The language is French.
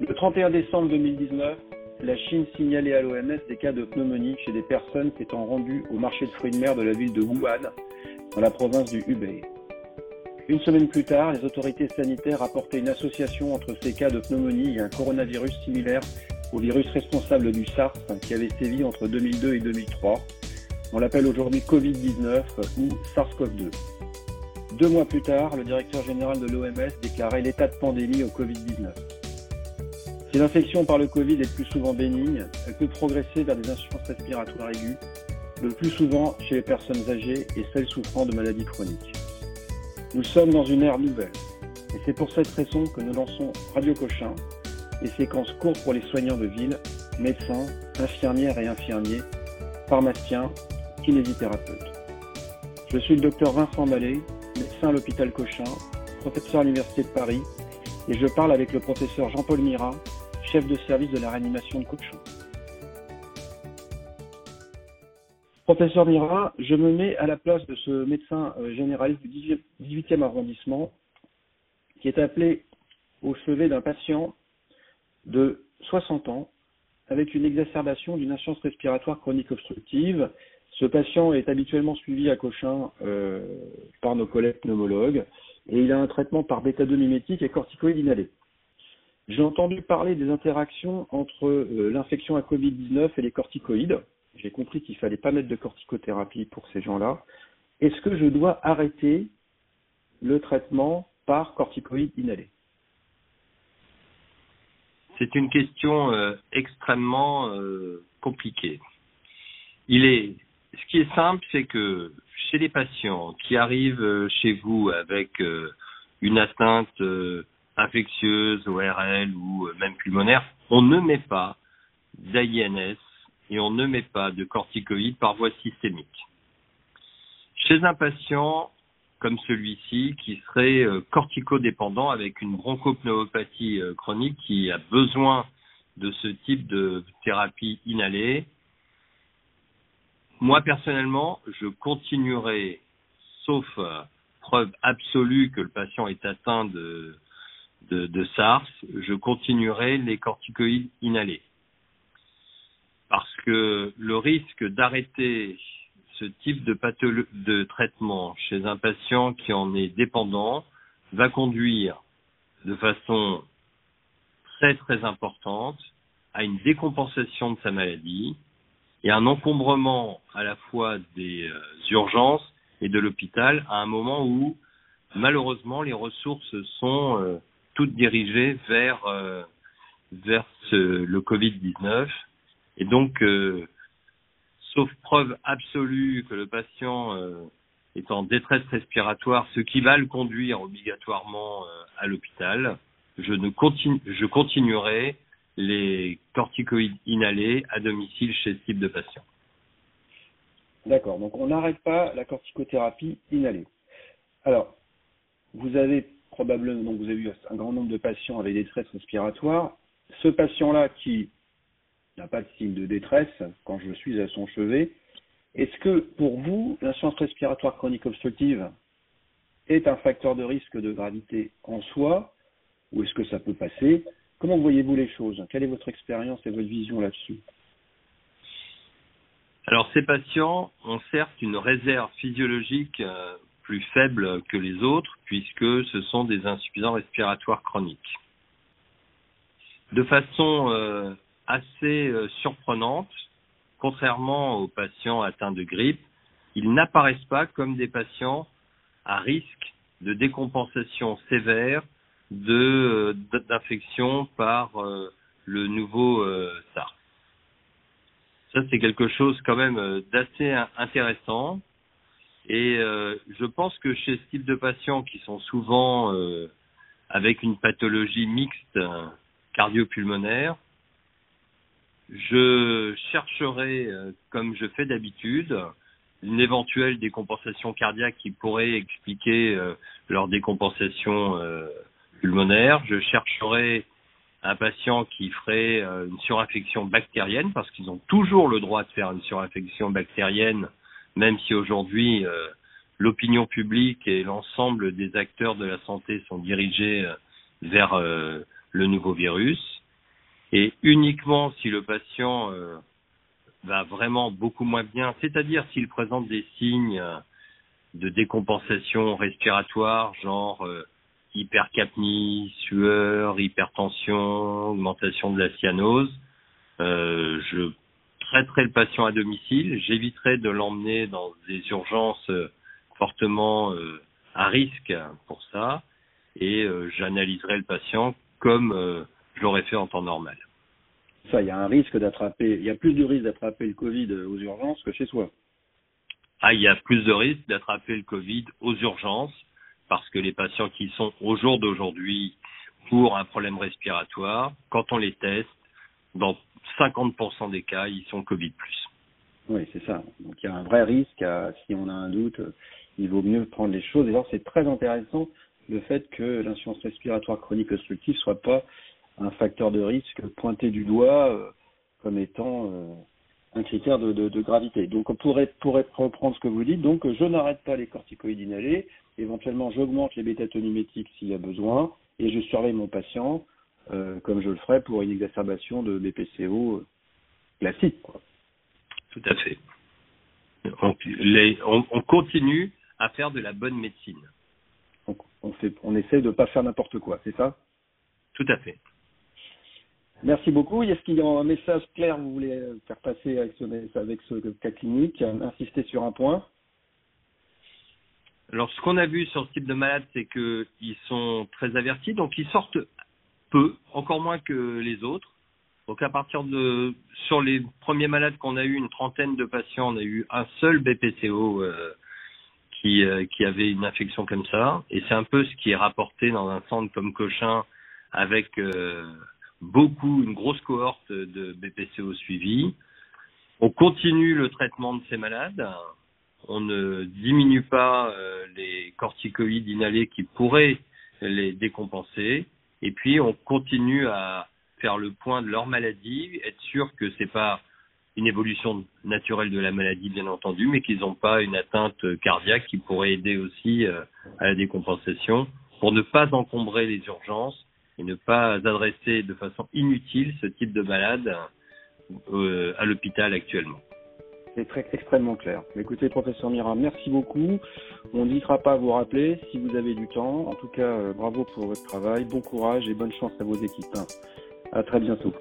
Le 31 décembre 2019, la Chine signalait à l'OMS des cas de pneumonie chez des personnes s'étant rendues au marché de fruits de mer de la ville de Wuhan, dans la province du Hubei. Une semaine plus tard, les autorités sanitaires rapportaient une association entre ces cas de pneumonie et un coronavirus similaire au virus responsable du SARS qui avait sévi entre 2002 et 2003. On l'appelle aujourd'hui Covid-19 ou SARS-CoV-2. Deux mois plus tard, le directeur général de l'OMS déclarait l'état de pandémie au Covid-19. Si l'infection par le Covid est plus souvent bénigne, elle peut progresser vers des insuffisances respiratoires aiguës, le plus souvent chez les personnes âgées et celles souffrant de maladies chroniques. Nous sommes dans une ère nouvelle, et c'est pour cette raison que nous lançons Radio Cochin, des séquences courtes pour les soignants de ville, médecins, infirmières et infirmiers, pharmaciens, kinésithérapeutes. Je suis le docteur Vincent Mallet, médecin à l'hôpital Cochin, professeur à l'Université de Paris, et je parle avec le professeur Jean-Paul Mira, chef de service de la réanimation de Cochin. Professeur Mira, je me mets à la place de ce médecin euh, généraliste du 18e arrondissement qui est appelé au chevet d'un patient de 60 ans avec une exacerbation d'une insuffisance respiratoire chronique obstructive. Ce patient est habituellement suivi à Cochin euh, par nos collègues pneumologues et il a un traitement par bêta-2 mimétique et corticoïde inhalé. J'ai entendu parler des interactions entre euh, l'infection à Covid-19 et les corticoïdes. J'ai compris qu'il fallait pas mettre de corticothérapie pour ces gens-là. Est-ce que je dois arrêter le traitement par corticoïde inhalé C'est une question euh, extrêmement euh, compliquée. Il est, ce qui est simple, c'est que chez les patients qui arrivent chez vous avec une atteinte infectieuse, ORL ou euh, même pulmonaire, on ne met pas d'AINS et on ne met pas de corticoïdes par voie systémique. Chez un patient comme celui-ci qui serait euh, corticodépendant avec une bronchopneumopathie euh, chronique qui a besoin de ce type de thérapie inhalée, moi personnellement, je continuerai, sauf preuve absolue que le patient est atteint de de, SARS, je continuerai les corticoïdes inhalés. Parce que le risque d'arrêter ce type de, de traitement chez un patient qui en est dépendant va conduire de façon très très importante à une décompensation de sa maladie et un encombrement à la fois des euh, urgences et de l'hôpital à un moment où malheureusement les ressources sont euh, toutes dirigées vers euh, vers le Covid-19 et donc euh, sauf preuve absolue que le patient euh, est en détresse respiratoire, ce qui va le conduire obligatoirement à l'hôpital, je ne continue je continuerai les corticoïdes inhalés à domicile chez ce type de patient. D'accord, donc on n'arrête pas la corticothérapie inhalée. Alors, vous avez probablement, donc vous avez eu un grand nombre de patients avec des détresse respiratoire. Ce patient-là qui n'a pas de signe de détresse quand je suis à son chevet, est-ce que pour vous, l'insuffisance respiratoire chronique obstructive est un facteur de risque de gravité en soi ou est-ce que ça peut passer? Comment voyez-vous les choses? Quelle est votre expérience et votre vision là-dessus? Alors ces patients ont certes une réserve physiologique euh, plus faibles que les autres puisque ce sont des insuffisants respiratoires chroniques. De façon euh, assez euh, surprenante, contrairement aux patients atteints de grippe, ils n'apparaissent pas comme des patients à risque de décompensation sévère euh, d'infection par le nouveau SARS. Ça, c'est quelque chose quand même d'assez intéressant et euh, je pense que chez ce type de patients qui sont souvent euh, avec une pathologie mixte euh, cardio-pulmonaire, je chercherai, comme je fais d'habitude, une éventuelle décompensation cardiaque qui pourrait expliquer leur décompensation pulmonaire. Je chercherai un patient qui ferait une surinfection bactérienne, parce qu'ils ont toujours le droit de faire une surinfection bactérienne même si aujourd'hui euh, l'opinion publique et l'ensemble des acteurs de la santé sont dirigés euh, vers euh, le nouveau virus. Et uniquement si le patient va vraiment beaucoup moins bien, c'est-à-dire s'il présente des signes de décompensation respiratoire, genre hypercapnie, sueur, hypertension, augmentation de la cyanose, je traiterai le patient à domicile, j'éviterai de l'emmener dans des urgences euh, fortement euh, à risque pour ça, et euh, j'analyserai le patient comme je l'aurais fait en temps normal. Ça, il y a un risque d'attraper, il y a plus de risque d'attraper le Covid aux urgences que chez soi. Ah, il y a plus de risque d'attraper le Covid aux urgences parce que les patients qui sont au jour d'aujourd'hui pour un problème respiratoire, quand on les teste, dans 50% des cas, ils sont Covid+. Oui, c'est ça. Donc il y a un vrai risque. Si on a un doute, il vaut mieux prendre les choses. Et alors c'est très intéressant le fait que l'insuffisance respiratoire chronique obstructive soit pas un facteur de risque pointé du doigt euh, comme étant euh, un critère de, gravité. Donc pour, être, pour être, reprendre ce que vous dites, donc je n'arrête pas les corticoïdes inhalés, éventuellement j'augmente les bêta-tomimétiques s'il y a besoin, et je surveille mon patient euh, comme je le ferais pour une exacerbation de BPCO euh, classique. Quoi. Tout à fait. On, les, on, on, continue à faire de la bonne médecine. On, fait, on essaie de ne pas faire n'importe quoi, c'est ça? Tout à fait. Merci beaucoup. Est-ce qu'il y a un message clair que vous voulez faire passer avec ce, avec ce cas clinique? Insister sur un point? Alors, ce qu'on a vu sur ce type de malade, c'est qu'ils sont très avertis, donc ils sortent encore moins que les autres. Donc, à partir de, sur les premiers malades qu'on a eu, une trentaine de patients, on a eu un seul BPCO euh, qui, euh, qui avait une infection comme ça. Et c'est un peu ce qui est rapporté dans un centre comme Cochin avec euh, beaucoup, une grosse cohorte de BPCO suivis. On continue le traitement de ces malades. On ne diminue pas les corticoïdes inhalés qui pourraient les décompenser. Et puis, on continue à faire le point de leur maladie, être sûr que c'est pas une évolution naturelle de la maladie, bien entendu, mais qu'ils n'ont pas une atteinte cardiaque qui pourrait aider aussi euh, à la décompensation pour ne pas encombrer les urgences et ne pas adresser de façon inutile ce type de malade euh, à l'hôpital actuellement. C'est très extrêmement clair. Écoutez, professeur Mira, merci beaucoup. On n'hésitera pas à vous rappeler si vous avez du temps. En tout cas, euh, bravo pour votre travail, bon courage et bonne chance à vos équipes. À très bientôt.